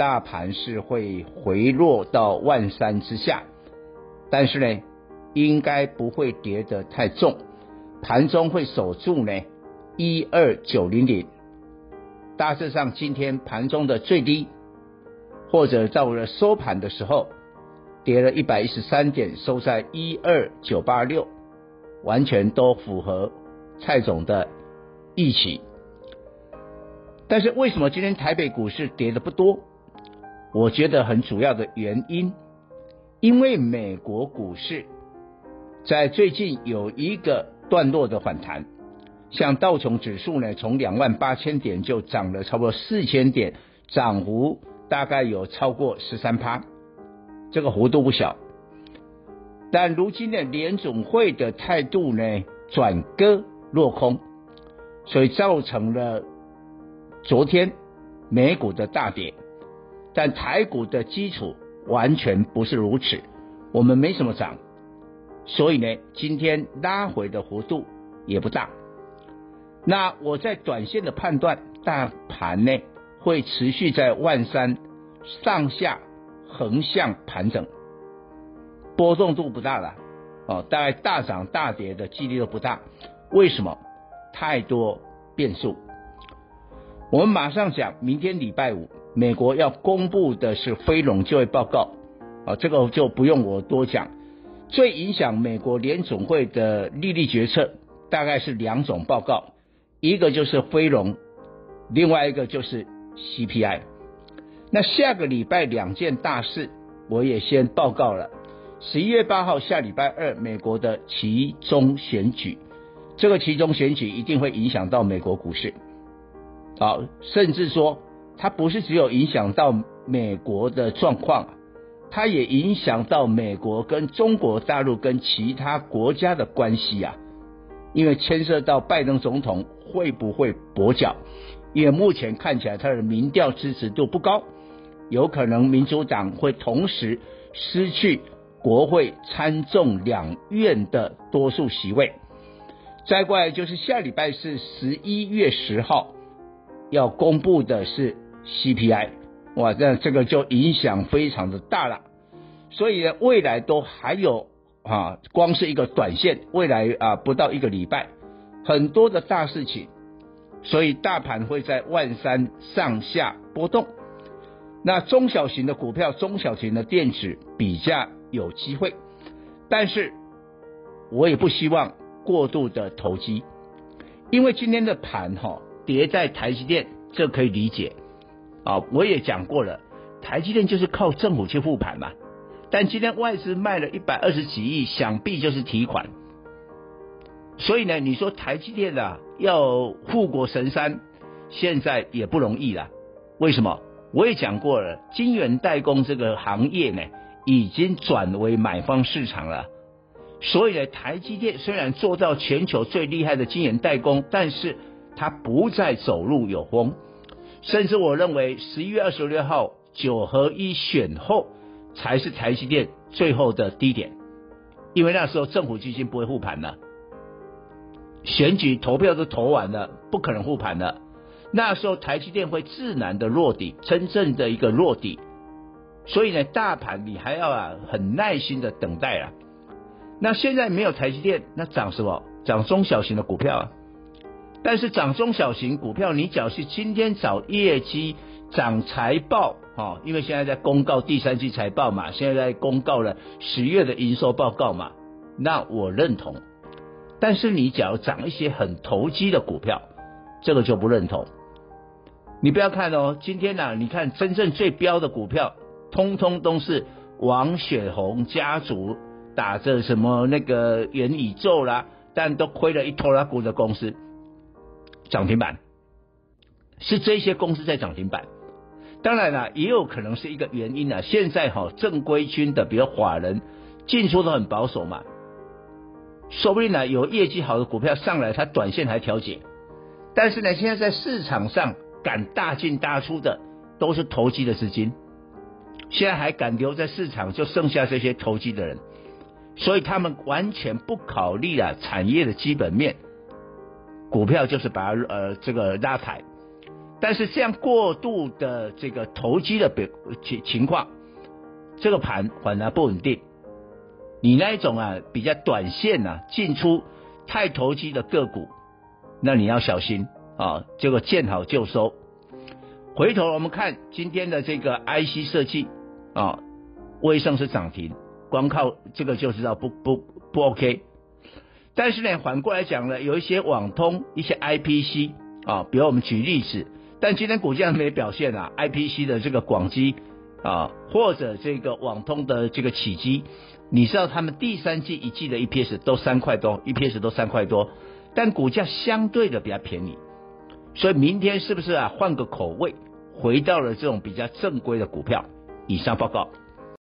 大盘是会回落到万三之下，但是呢，应该不会跌得太重，盘中会守住呢一二九零零。大致上，今天盘中的最低，或者到了收盘的时候。跌了一百一十三点，收在一二九八六，完全都符合蔡总的预期。但是为什么今天台北股市跌的不多？我觉得很主要的原因，因为美国股市在最近有一个段落的反弹，像道琼指数呢，从两万八千点就涨了差不多四千点，涨幅大概有超过十三趴。这个幅度不小，但如今的联总会的态度呢，转鸽落空，所以造成了昨天美股的大跌，但台股的基础完全不是如此，我们没什么涨，所以呢，今天拉回的幅度也不大。那我在短线的判断，大盘呢会持续在万三上下。横向盘整，波动度不大了，哦，大概大涨大跌的几率都不大。为什么？太多变数。我们马上讲，明天礼拜五，美国要公布的是非农就业报告，啊，这个就不用我多讲。最影响美国联总会的利率决策，大概是两种报告，一个就是非农，另外一个就是 CPI。那下个礼拜两件大事，我也先报告了。十一月八号下礼拜二，美国的期中选举，这个其中选举一定会影响到美国股市，好，甚至说它不是只有影响到美国的状况，它也影响到美国跟中国大陆跟其他国家的关系啊，因为牵涉到拜登总统会不会跛脚，因为目前看起来他的民调支持度不高。有可能民主党会同时失去国会参众两院的多数席位。再过来就是下礼拜是十一月十号要公布的是 CPI，哇，那这个就影响非常的大了。所以呢，未来都还有啊，光是一个短线，未来啊不到一个礼拜，很多的大事情，所以大盘会在万三上下波动。那中小型的股票、中小型的电子比较有机会，但是我也不希望过度的投机，因为今天的盘哈跌在台积电，这可以理解啊。我也讲过了，台积电就是靠政府去护盘嘛。但今天外资卖了一百二十几亿，想必就是提款。所以呢，你说台积电啊要护国神山，现在也不容易了。为什么？我也讲过了，晶圆代工这个行业呢，已经转为买方市场了。所以呢，台积电虽然做到全球最厉害的晶圆代工，但是它不再走路有风。甚至我认为，十一月二十六号九合一选后，才是台积电最后的低点，因为那时候政府基金不会护盘了，选举投票都投完了，不可能护盘了。那时候台积电会自然的落底，真正的一个落底，所以呢，大盘你还要啊很耐心的等待啊。那现在没有台积电，那涨什么？涨中小型的股票啊。但是涨中小型股票，你只要是今天找业绩、涨财报啊、因为现在在公告第三季财报嘛，现在在公告了十月的营收报告嘛，那我认同。但是你假如涨一些很投机的股票，这个就不认同。你不要看哦，今天呢、啊，你看真正最标的股票，通通都是王雪红家族打着什么那个元宇宙啦，但都亏了一拖拉股的公司涨停板，是这些公司在涨停板。当然了，也有可能是一个原因啊。现在哈正规军的，比如法人进出都很保守嘛，说不定呢有业绩好的股票上来，它短线还调节。但是呢，现在在市场上。敢大进大出的都是投机的资金，现在还敢留在市场，就剩下这些投机的人，所以他们完全不考虑啊产业的基本面，股票就是把它呃这个拉抬，但是这样过度的这个投机的表情情况，这个盘反而不稳定，你那一种啊比较短线啊进出太投机的个股，那你要小心。啊，这个见好就收。回头我们看今天的这个 IC 设计啊，微盛是涨停，光靠这个就知道不不不 OK。但是呢，反过来讲呢，有一些网通、一些 IPC 啊，比如我们举例子，但今天股价没表现啊，IPC 的这个广基啊，或者这个网通的这个启碁，你知道他们第三季一季的 EPS 都三块多，EPS 都三块多，但股价相对的比较便宜。所以明天是不是啊？换个口味，回到了这种比较正规的股票。以上报告。